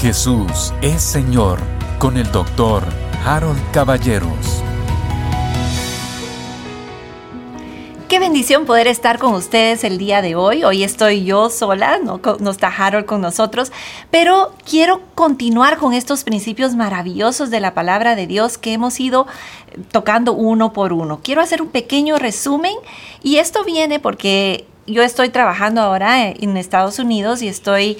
Jesús es Señor con el doctor Harold Caballeros. Qué bendición poder estar con ustedes el día de hoy. Hoy estoy yo sola, no, está Harold con nosotros, pero quiero continuar con estos principios maravillosos de la palabra de Dios que hemos ido tocando uno por uno. Quiero hacer un pequeño resumen y esto viene porque yo estoy trabajando ahora en Estados Unidos y estoy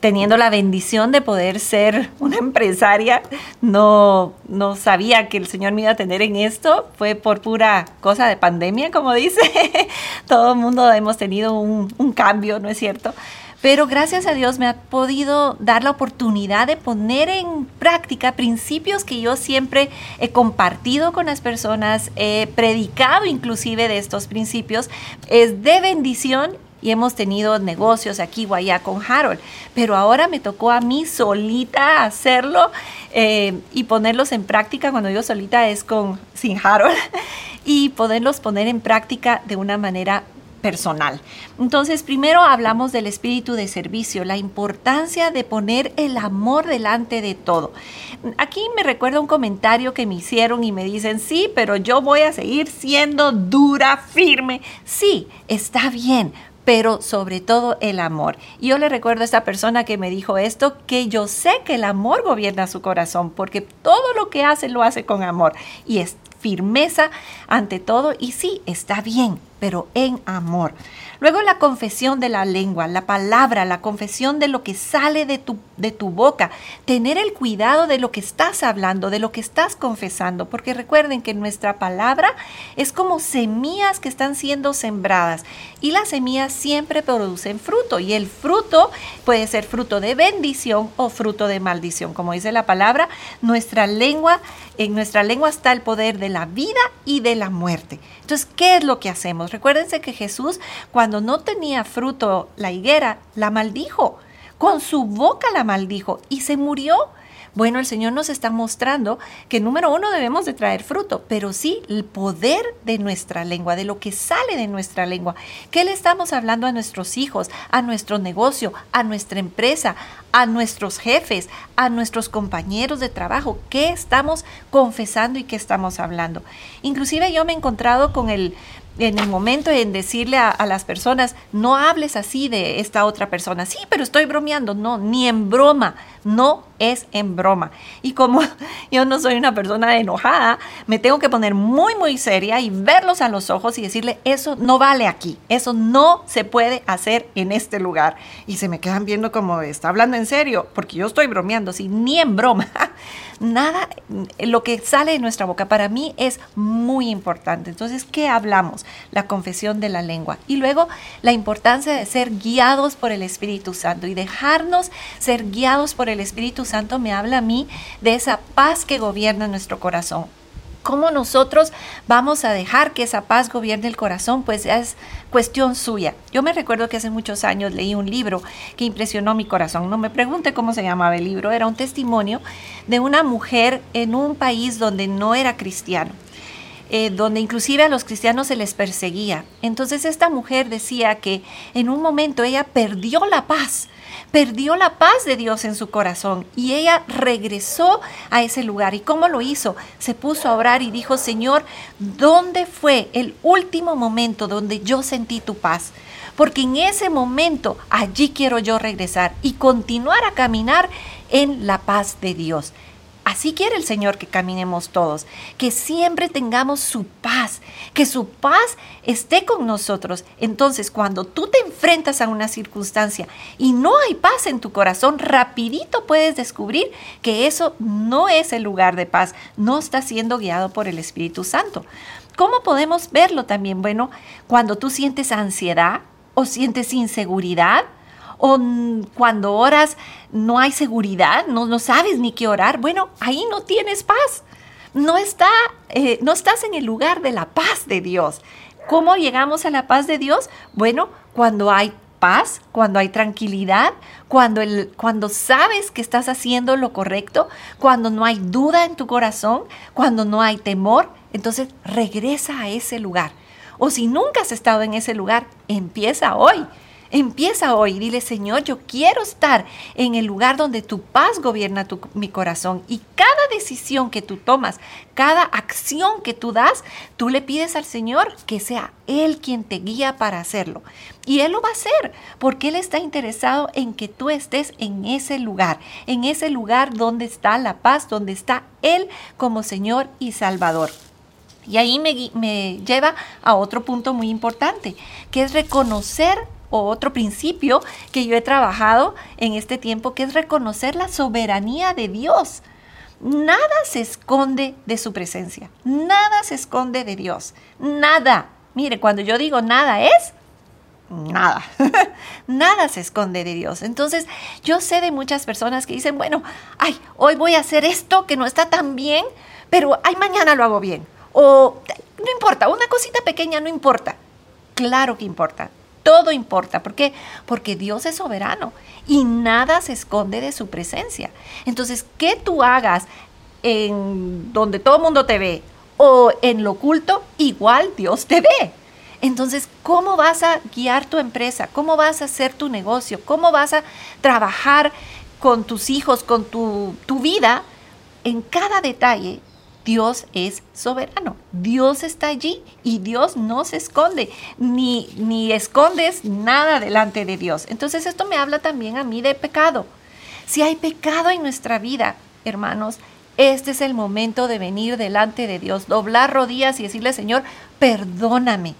teniendo la bendición de poder ser una empresaria. No, no sabía que el Señor me iba a tener en esto. Fue por pura cosa de pandemia, como dice. Todo el mundo hemos tenido un, un cambio, ¿no es cierto? Pero gracias a Dios me ha podido dar la oportunidad de poner en práctica principios que yo siempre he compartido con las personas, he predicado inclusive de estos principios. Es de bendición y hemos tenido negocios aquí o allá con Harold, pero ahora me tocó a mí solita hacerlo eh, y ponerlos en práctica. Cuando yo solita es con sin Harold y poderlos poner en práctica de una manera personal. Entonces, primero hablamos del espíritu de servicio, la importancia de poner el amor delante de todo. Aquí me recuerda un comentario que me hicieron y me dicen, sí, pero yo voy a seguir siendo dura, firme. Sí, está bien, pero sobre todo el amor. Yo le recuerdo a esta persona que me dijo esto, que yo sé que el amor gobierna su corazón, porque todo lo que hace lo hace con amor. Y es firmeza ante todo, y sí, está bien, pero en amor. Luego la confesión de la lengua, la palabra, la confesión de lo que sale de tu, de tu boca. Tener el cuidado de lo que estás hablando, de lo que estás confesando, porque recuerden que nuestra palabra es como semillas que están siendo sembradas y las semillas siempre producen fruto y el fruto puede ser fruto de bendición o fruto de maldición. Como dice la palabra, nuestra lengua, en nuestra lengua está el poder de la vida y de la muerte. Entonces, ¿qué es lo que hacemos? Recuérdense que Jesús, cuando no tenía fruto la higuera, la maldijo. Con su boca la maldijo y se murió. Bueno, el Señor nos está mostrando que número uno debemos de traer fruto, pero sí el poder de nuestra lengua, de lo que sale de nuestra lengua. ¿Qué le estamos hablando a nuestros hijos, a nuestro negocio, a nuestra empresa, a nuestros jefes, a nuestros compañeros de trabajo? ¿Qué estamos confesando y qué estamos hablando? Inclusive yo me he encontrado con el en el momento en decirle a, las personas, no hables así de esta otra persona. Sí, pero estoy bromeando. No, ni en broma. No es en broma. Y como yo no soy una persona enojada, me tengo que poner muy, muy seria y verlos a los ojos y decirle, eso no vale aquí. Eso no se puede hacer en este lugar. Y se me quedan viendo como, está hablando en serio, porque yo estoy bromeando, sí, ni en broma. Nada, lo que sale de nuestra boca para mí es muy importante. Entonces, ¿qué hablamos? La confesión de la lengua. Y luego la importancia de ser guiados por el Espíritu Santo y dejarnos ser guiados por el Espíritu Santo me habla a mí de esa paz que gobierna nuestro corazón. ¿Cómo nosotros vamos a dejar que esa paz gobierne el corazón? Pues es cuestión suya. Yo me recuerdo que hace muchos años leí un libro que impresionó mi corazón. No me pregunte cómo se llamaba el libro. Era un testimonio de una mujer en un país donde no era cristiano. Eh, donde inclusive a los cristianos se les perseguía. Entonces esta mujer decía que en un momento ella perdió la paz perdió la paz de Dios en su corazón y ella regresó a ese lugar. ¿Y cómo lo hizo? Se puso a orar y dijo, Señor, ¿dónde fue el último momento donde yo sentí tu paz? Porque en ese momento allí quiero yo regresar y continuar a caminar en la paz de Dios. Así quiere el Señor que caminemos todos, que siempre tengamos su paz, que su paz esté con nosotros. Entonces, cuando tú te enfrentas a una circunstancia y no hay paz en tu corazón, rapidito puedes descubrir que eso no es el lugar de paz, no está siendo guiado por el Espíritu Santo. ¿Cómo podemos verlo también? Bueno, cuando tú sientes ansiedad o sientes inseguridad, o cuando oras no hay seguridad, no, no sabes ni qué orar, bueno, ahí no tienes paz. No, está, eh, no estás en el lugar de la paz de Dios. ¿Cómo llegamos a la paz de Dios? Bueno, cuando hay paz, cuando hay tranquilidad, cuando, el, cuando sabes que estás haciendo lo correcto, cuando no hay duda en tu corazón, cuando no hay temor, entonces regresa a ese lugar. O si nunca has estado en ese lugar, empieza hoy Empieza hoy, dile Señor, yo quiero estar en el lugar donde tu paz gobierna mi corazón y cada decisión que tú tomas, cada acción que tú das, tú le pides al Señor que sea Él quien te guía para hacerlo. Y Él lo va a hacer porque Él está interesado en que tú estés en ese lugar, en ese lugar donde está la paz, donde está Él como Señor y Salvador. Y ahí me, me lleva a otro punto muy importante, que es reconocer o otro principio que yo he trabajado en este tiempo, que es reconocer la soberanía de Dios. Nada se esconde de su presencia, nada se esconde de Dios, nada. Mire, cuando yo digo nada es, nada, nada se esconde de Dios. Entonces, yo sé de muchas personas que dicen, bueno, ay, hoy voy a hacer esto que no está tan bien, pero ay, mañana lo hago bien. O no importa, una cosita pequeña no importa. Claro que importa todo importa. ¿Por qué? Porque Dios es soberano y nada se esconde de su presencia. Entonces, que tú hagas en donde todo el mundo te ve o en lo oculto, igual Dios te ve. Entonces, ¿cómo vas a guiar tu empresa? ¿Cómo vas a hacer tu negocio? ¿Cómo vas a trabajar con tus hijos, con tu, tu vida? En cada detalle Dios es soberano, Dios está allí y Dios no se esconde, ni, ni escondes nada delante de Dios. Entonces esto me habla también a mí de pecado. Si hay pecado en nuestra vida, hermanos, este es el momento de venir delante de Dios, doblar rodillas y decirle, Señor, perdóname.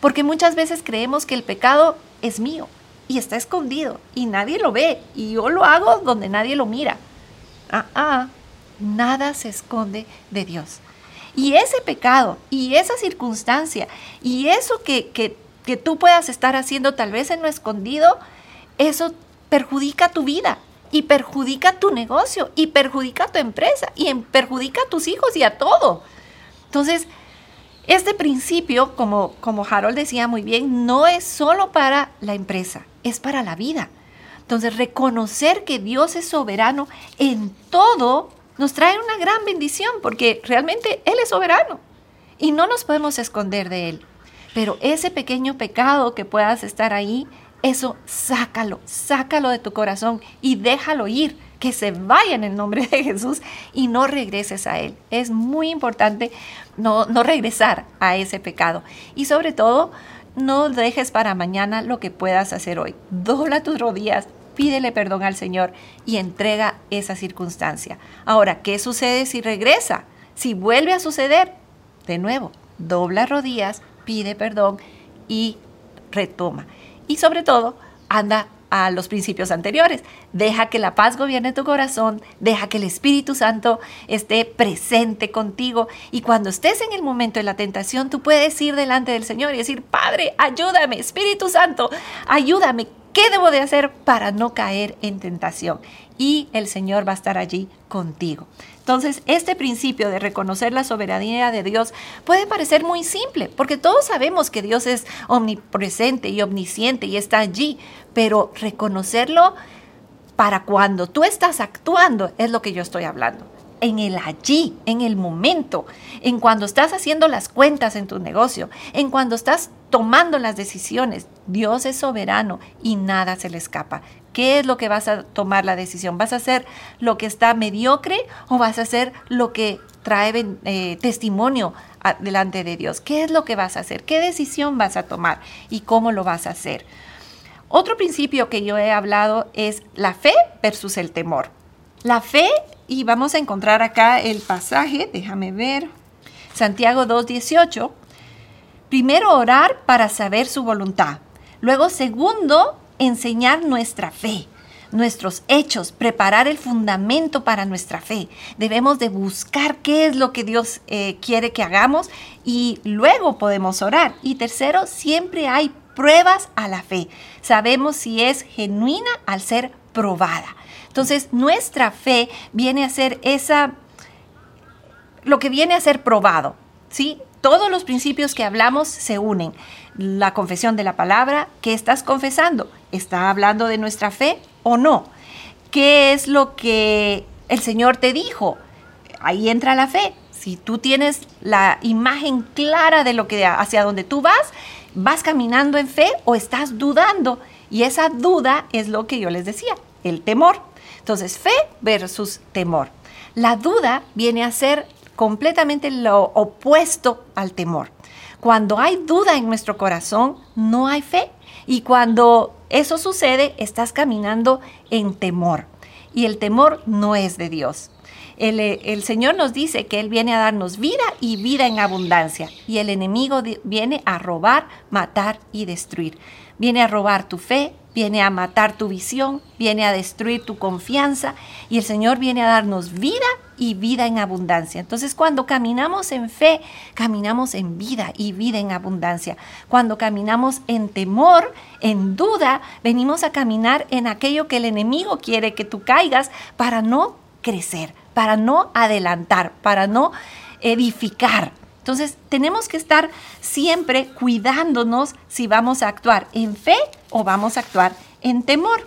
Porque muchas veces creemos que el pecado es mío y está escondido y nadie lo ve y yo lo hago donde nadie lo mira. Ah, ah, nada se esconde de Dios. Y ese pecado y esa circunstancia y eso que, que, tú puedas estar haciendo tal vez en lo escondido, eso perjudica tu vida y perjudica tu negocio y perjudica tu empresa y perjudica a tus hijos y a todo. Entonces, este principio, como, como Harold decía muy bien, no es solo para la empresa, es para la vida. Entonces, reconocer que Dios es soberano en todo nos trae una gran bendición porque realmente Él es soberano y no nos podemos esconder de Él. Pero ese pequeño pecado que puedas estar ahí, eso sácalo, sácalo de tu corazón y déjalo ir, que se vaya en el nombre de Jesús y no regreses a Él. Es muy importante no, no regresar a ese pecado. Y sobre todo, no dejes para mañana lo que puedas hacer hoy. Dobla tus rodillas, pídele perdón al Señor y entrega esa circunstancia. Ahora, ¿qué sucede si regresa? Si vuelve a suceder, de nuevo, dobla rodillas, pide perdón y retoma. Y sobre todo, anda a los principios anteriores. Deja que la paz gobierne tu corazón, deja que el Espíritu Santo esté presente contigo y cuando estés en el momento de la tentación, tú puedes ir delante del Señor y decir, Padre, ayúdame, Espíritu Santo, ayúdame, ¿Qué debo de hacer para no caer en tentación? Y el Señor va a estar allí contigo. Entonces, este principio de reconocer la soberanía de Dios puede parecer muy simple, porque todos sabemos que Dios es omnipresente y omnisciente y está allí, pero reconocerlo para cuando tú estás actuando es lo que yo estoy hablando en el allí, en el momento, en cuando estás haciendo las cuentas en tu negocio, en cuando estás tomando las decisiones. Dios es soberano y nada se le escapa. ¿Qué es lo que vas a tomar la decisión? ¿Vas a hacer lo que está mediocre o vas a hacer lo que trae eh, testimonio delante de Dios? ¿Qué es lo que vas a hacer? ¿Qué decisión vas a tomar y cómo lo vas a hacer? Otro principio que yo he hablado es la fe versus el temor. La fe y vamos a encontrar acá el pasaje, déjame ver, Santiago 2.18. Primero orar para saber su voluntad. Luego, segundo, enseñar nuestra fe, nuestros hechos, preparar el fundamento para nuestra fe. Debemos de buscar qué es lo que Dios eh, quiere que hagamos y luego podemos orar. Y tercero, siempre hay pruebas a la fe. Sabemos si es genuina al ser probada. Entonces, nuestra fe viene a ser esa, lo que viene a ser probado, ¿sí? Todos los principios que hablamos se unen. La confesión de la palabra, ¿qué estás confesando? ¿Está hablando de nuestra fe o no? ¿Qué es lo que el Señor te dijo? Ahí entra la fe. Si tú tienes la imagen clara de lo que hacia donde tú vas, vas caminando en fe o estás dudando Y esa duda es lo que yo les decía, el temor. Entonces, fe versus temor. La duda viene a ser completamente lo opuesto al temor. Cuando hay duda en nuestro corazón, no hay fe. Y cuando eso sucede, estás caminando en temor. Y el temor no es de Dios. El, el, Señor nos dice que Él viene a darnos vida y vida en abundancia. Y el enemigo viene a robar, matar y destruir. Viene a robar tu fe, viene a matar tu visión, viene a destruir tu confianza. Y el Señor viene a darnos vida y vida en abundancia. Entonces cuando caminamos en fe, caminamos en vida y vida en abundancia. Cuando caminamos en temor, en duda, venimos a caminar en aquello que el enemigo quiere que tú caigas para no crecer, para no adelantar, para no edificar. Entonces tenemos que estar siempre cuidándonos si vamos a actuar en fe o vamos a actuar en temor.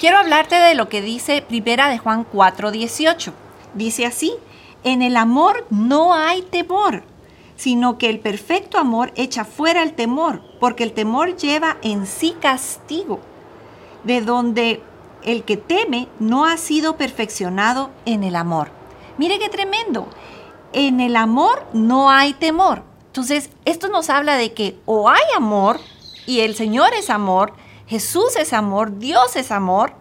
Quiero hablarte de lo que dice Primera de Juan 4:18. Dice así, en el amor no hay temor, sino que el perfecto amor echa fuera el temor, porque el temor lleva en sí castigo, de donde el que teme no ha sido perfeccionado en el amor. Mire qué tremendo. En el amor no hay temor. Entonces, esto nos habla de que o hay amor y el Señor es amor, Jesús es amor, Dios es amor.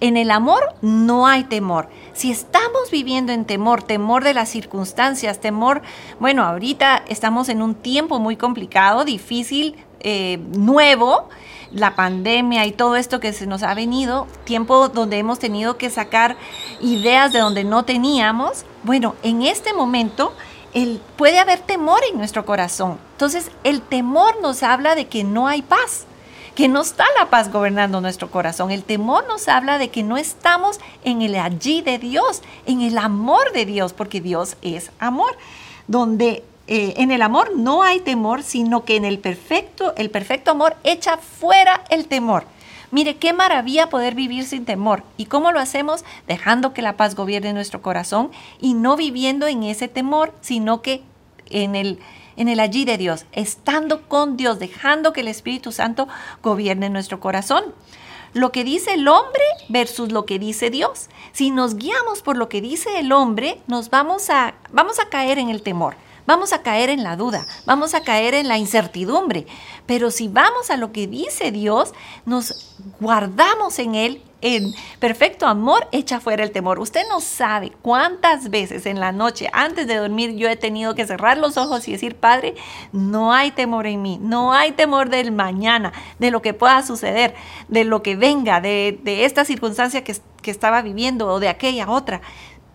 En el amor no hay temor. Si estamos viviendo en temor, temor de las circunstancias, temor, bueno, ahorita estamos en un tiempo muy complicado, difícil, eh, nuevo, la pandemia y todo esto que se nos ha venido, tiempo donde hemos tenido que sacar ideas de donde no teníamos. Bueno, en este momento el, puede haber temor en nuestro corazón. Entonces, el temor nos habla de que no hay paz, que no está la paz gobernando nuestro corazón. El temor nos habla de que no estamos en el allí de Dios, en el amor de Dios, porque Dios es amor. Donde eh, en el amor no hay temor, sino que en el perfecto, el perfecto amor echa fuera el temor. Mire, qué maravilla poder vivir sin temor. ¿Y cómo lo hacemos? Dejando que la paz gobierne nuestro corazón y no viviendo en ese temor, sino que en el, en el allí de Dios, estando con Dios, dejando que el Espíritu Santo gobierne nuestro corazón. Lo que dice el hombre versus lo que dice Dios. Si nos guiamos por lo que dice el hombre, nos vamos a, vamos a caer en el temor vamos a caer en la duda, vamos a caer en la incertidumbre. Pero si vamos a lo que dice Dios, nos guardamos en Él en perfecto amor echa fuera el temor. Usted no sabe cuántas veces en la noche antes de dormir yo he tenido que cerrar los ojos y decir, Padre, no hay temor en mí, no hay temor del mañana, de lo que pueda suceder, de lo que venga, de, esta circunstancia que, que estaba viviendo o de aquella otra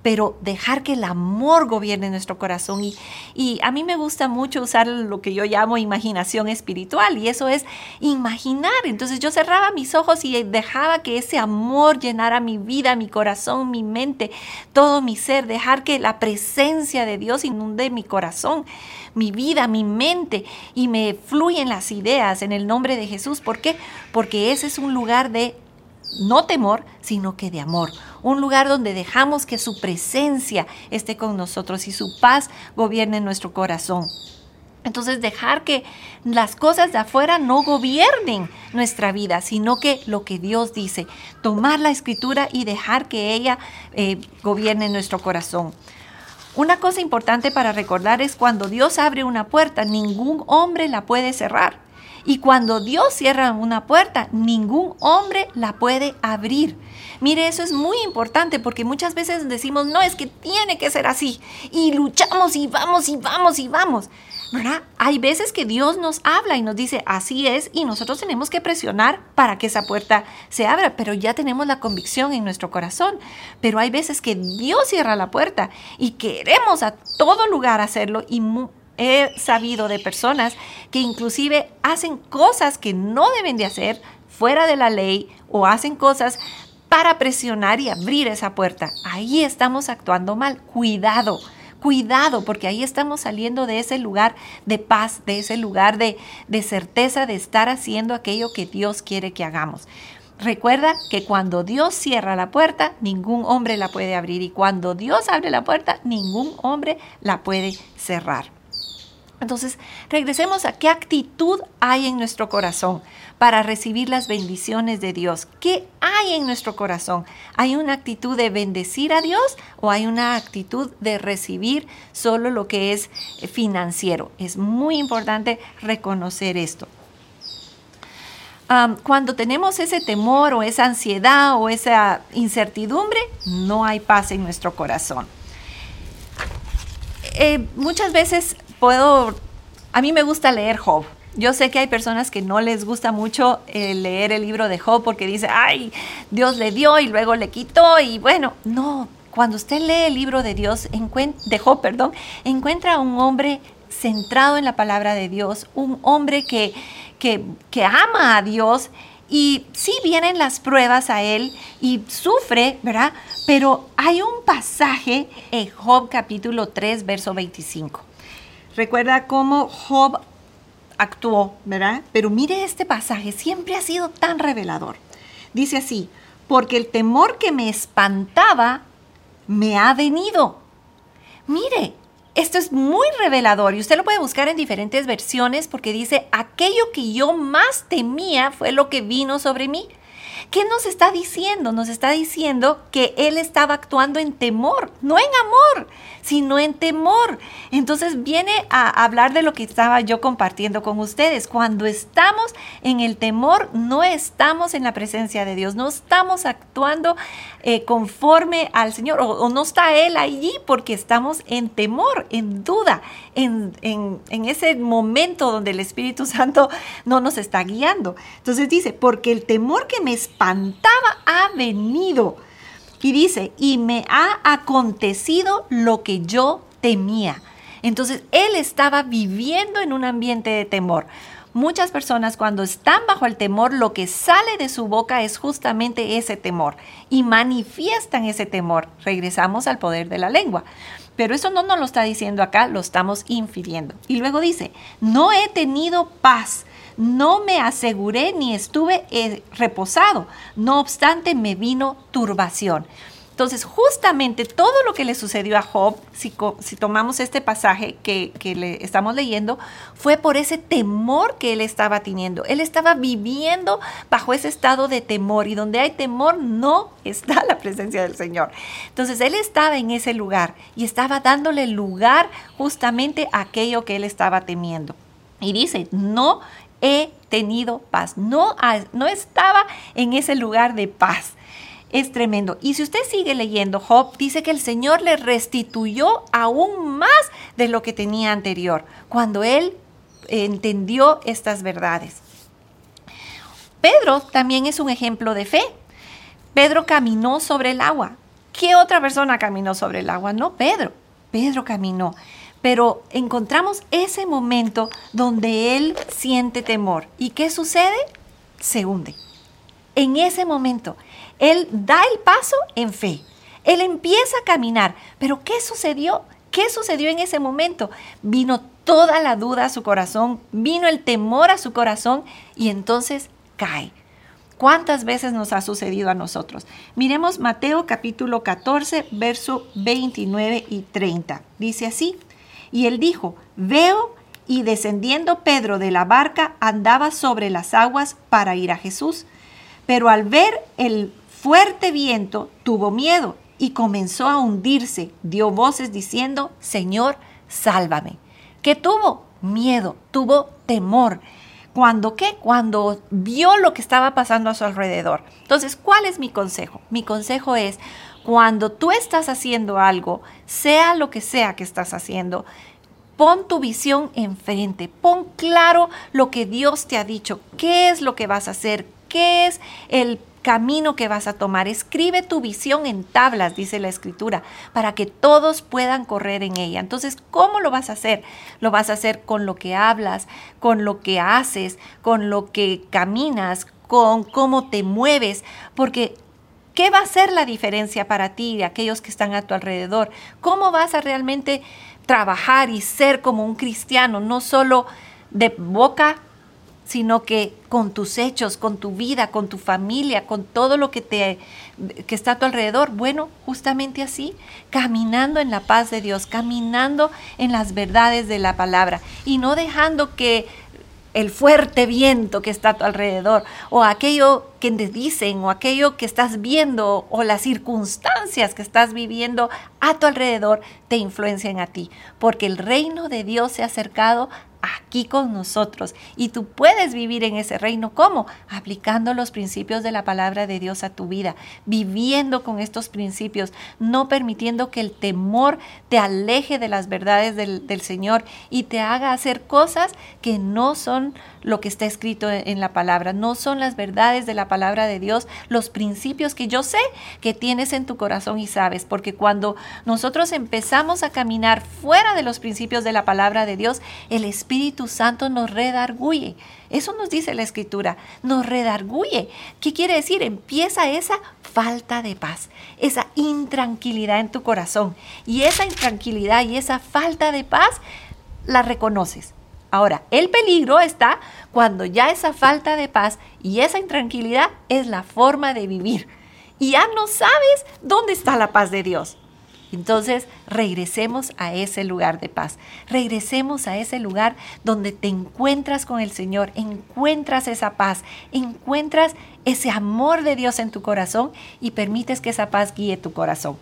pero dejar que el amor gobierne nuestro corazón. Y, y, a mí me gusta mucho usar lo que yo llamo imaginación espiritual, y eso es imaginar. Entonces yo cerraba mis ojos y dejaba que ese amor llenara mi vida, mi corazón, mi mente, todo mi ser, dejar que la presencia de Dios inunde mi corazón, mi vida, mi mente, y me fluyen las ideas en el nombre de Jesús. ¿Por qué? Porque ese es un lugar de no temor, sino que de amor. Un lugar donde dejamos que su presencia esté con nosotros y su paz gobierne nuestro corazón. Entonces dejar que las cosas de afuera no gobiernen nuestra vida, sino que lo que Dios dice, tomar la escritura y dejar que ella eh, gobierne nuestro corazón. Una cosa importante para recordar es cuando Dios abre una puerta, ningún hombre la puede cerrar. Y cuando Dios cierra una puerta, ningún hombre la puede abrir. Mire, eso es muy importante porque muchas veces decimos, no, es que tiene que ser así. Y luchamos y vamos y vamos y vamos. ¿verdad? Hay veces que Dios nos habla y nos dice, así es, y nosotros tenemos que presionar para que esa puerta se abra, pero ya tenemos la convicción en nuestro corazón. Pero hay veces que Dios cierra la puerta y queremos a todo lugar hacerlo y he sabido de personas que inclusive hacen cosas que no deben de hacer fuera de la ley o hacen cosas para presionar y abrir esa puerta. Ahí estamos actuando mal. Cuidado, cuidado, porque ahí estamos saliendo de ese lugar de paz, de ese lugar de, de certeza de estar haciendo aquello que Dios quiere que hagamos. Recuerda que cuando Dios cierra la puerta, ningún hombre la puede abrir y cuando Dios abre la puerta, ningún hombre la puede cerrar. Entonces, regresemos a qué actitud hay en nuestro corazón para recibir las bendiciones de Dios. ¿Qué hay en nuestro corazón? ¿Hay una actitud de bendecir a Dios o hay una actitud de recibir solo lo que es financiero? Es muy importante reconocer esto. cuando tenemos ese temor o esa ansiedad o esa incertidumbre, no hay paz en nuestro corazón. Eh, muchas veces a mí me gusta leer Job. Yo sé que hay personas que no les gusta mucho eh, leer el libro de Job porque dice, ay, Dios le dio y luego le quitó y bueno, no, cuando usted lee el libro de Dios, de Job, perdón, encuentra a un hombre centrado en la palabra de Dios, un hombre que, que, que ama a Dios y sí vienen las pruebas a él y sufre, ¿verdad? Pero hay un pasaje en Job capítulo 3, verso 25 Recuerda cómo Job actuó, ¿verdad? Pero mire este pasaje, siempre ha sido tan revelador. Dice así, porque el temor que me espantaba me ha venido. Mire, esto es muy revelador y usted lo puede buscar en diferentes versiones porque dice, aquello que yo más temía fue lo que vino sobre mí. ¿Qué nos está diciendo? Nos está diciendo que él estaba actuando en temor, no en amor, sino en temor. Entonces viene a hablar de lo que estaba yo compartiendo con ustedes. Cuando estamos en el temor, no estamos en la presencia de Dios, no estamos actuando eh, conforme al Señor o, no está Él allí porque estamos en temor, en duda, en, en ese momento donde el Espíritu Santo no nos está guiando. Entonces dice, porque el temor que me espantaba ha venido. Y dice, y me ha acontecido lo que yo temía. Entonces, él estaba viviendo en un ambiente de temor. Muchas personas cuando están bajo el temor, lo que sale de su boca es justamente ese temor y manifiestan ese temor. Regresamos al poder de la lengua. Pero eso no nos lo está diciendo acá, lo estamos infiriendo. Y luego dice, no he tenido paz no me aseguré ni estuve eh, reposado. No obstante, me vino turbación. Entonces, justamente todo lo que le sucedió a Job, si, tomamos este pasaje que, le estamos leyendo, fue por ese temor que él estaba teniendo. Él estaba viviendo bajo ese estado de temor y donde hay temor no está la presencia del Señor. Entonces, él estaba en ese lugar y estaba dándole lugar justamente a aquello que él estaba temiendo. Y dice, no he tenido paz. No, no estaba en ese lugar de paz. Es tremendo. Y si usted sigue leyendo, Job dice que el Señor le restituyó aún más de lo que tenía anterior, cuando él entendió estas verdades. Pedro también es un ejemplo de fe. Pedro caminó sobre el agua. ¿Qué otra persona caminó sobre el agua? No, Pedro. Pedro caminó pero encontramos ese momento donde él siente temor. ¿Y qué sucede? Se hunde. En ese momento, él da el paso en fe. Él empieza a caminar. Pero ¿qué sucedió? ¿Qué sucedió en ese momento? Vino toda la duda a su corazón, vino el temor a su corazón y entonces cae. ¿Cuántas veces nos ha sucedido a nosotros? Miremos Mateo capítulo 14, verso 29 y 30. Dice así, y él dijo, veo, y descendiendo Pedro de la barca andaba sobre las aguas para ir a Jesús. Pero al ver el fuerte viento, tuvo miedo y comenzó a hundirse. Dio voces diciendo, Señor, sálvame. ¿Qué tuvo? Miedo, tuvo temor. ¿Cuándo qué? Cuando vio lo que estaba pasando a su alrededor. Entonces, ¿cuál es mi consejo? Mi consejo es, cuando tú estás haciendo algo, sea lo que sea que estás haciendo, pon tu visión enfrente, pon claro lo que Dios te ha dicho, qué es lo que vas a hacer, qué es el camino que vas a tomar. Escribe tu visión en tablas, dice la escritura, para que todos puedan correr en ella. Entonces, ¿cómo lo vas a hacer? Lo vas a hacer con lo que hablas, con lo que haces, con lo que caminas, con cómo te mueves, porque ¿Qué va a ser la diferencia para ti y aquellos que están a tu alrededor? ¿Cómo vas a realmente trabajar y ser como un cristiano, no solo de boca sino que con tus hechos, con tu vida, con tu familia, con todo lo que te que está a tu alrededor. Bueno, justamente así, caminando en la paz de Dios, caminando en las verdades de la palabra y no dejando que el fuerte viento que está a tu alrededor, o aquello que te dicen, o aquello que estás viendo, o las circunstancias que estás viviendo a tu alrededor, te influencian a ti, porque el reino de Dios se ha acercado aquí con nosotros. Y tú puedes vivir en ese reino. ¿Cómo? Aplicando los principios de la palabra de Dios a tu vida, viviendo con estos principios, no permitiendo que el temor te aleje de las verdades del, del Señor y te haga hacer cosas que no son lo que está escrito en la palabra, no son las verdades de la palabra de Dios, los principios que yo sé que tienes en tu corazón y sabes, porque cuando nosotros empezamos a caminar fuera de los principios de la palabra de Dios, el Espíritu Espíritu Santo nos redarguye. Eso nos dice la Escritura, nos redarguye. ¿Qué quiere decir? Empieza esa falta de paz, esa intranquilidad en tu corazón. Y esa intranquilidad y esa falta de paz la reconoces. Ahora, el peligro está cuando ya esa falta de paz y esa intranquilidad es la forma de vivir. Y ya no sabes dónde está la paz de Dios. Entonces, regresemos a ese lugar de paz. Regresemos a ese lugar donde te encuentras con el Señor, encuentras esa paz, encuentras ese amor de Dios en tu corazón y permites que esa paz guíe tu corazón.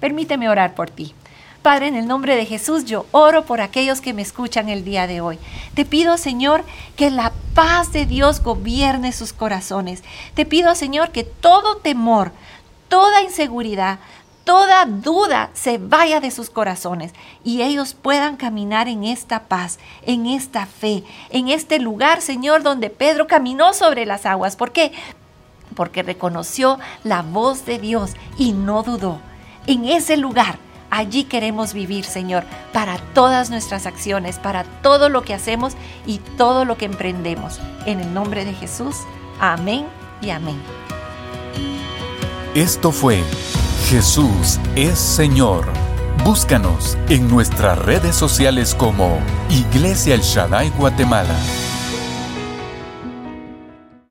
Permíteme orar por ti. Padre, en el nombre de Jesús, yo oro por aquellos que me escuchan el día de hoy. Te pido, Señor, que la paz de Dios gobierne sus corazones. Te pido, Señor, que todo temor, toda inseguridad, toda duda se vaya de sus corazones y ellos puedan caminar en esta paz, en esta fe, en este lugar, Señor, donde Pedro caminó sobre las aguas. ¿Por qué? Porque reconoció la voz de Dios y no dudó. En ese lugar, allí queremos vivir, Señor, para todas nuestras acciones, para todo lo que hacemos y todo lo que emprendemos. En el nombre de Jesús, amén y amén. Esto fue Jesús es Señor. Búscanos en nuestras redes sociales como Iglesia El Shaddai Guatemala.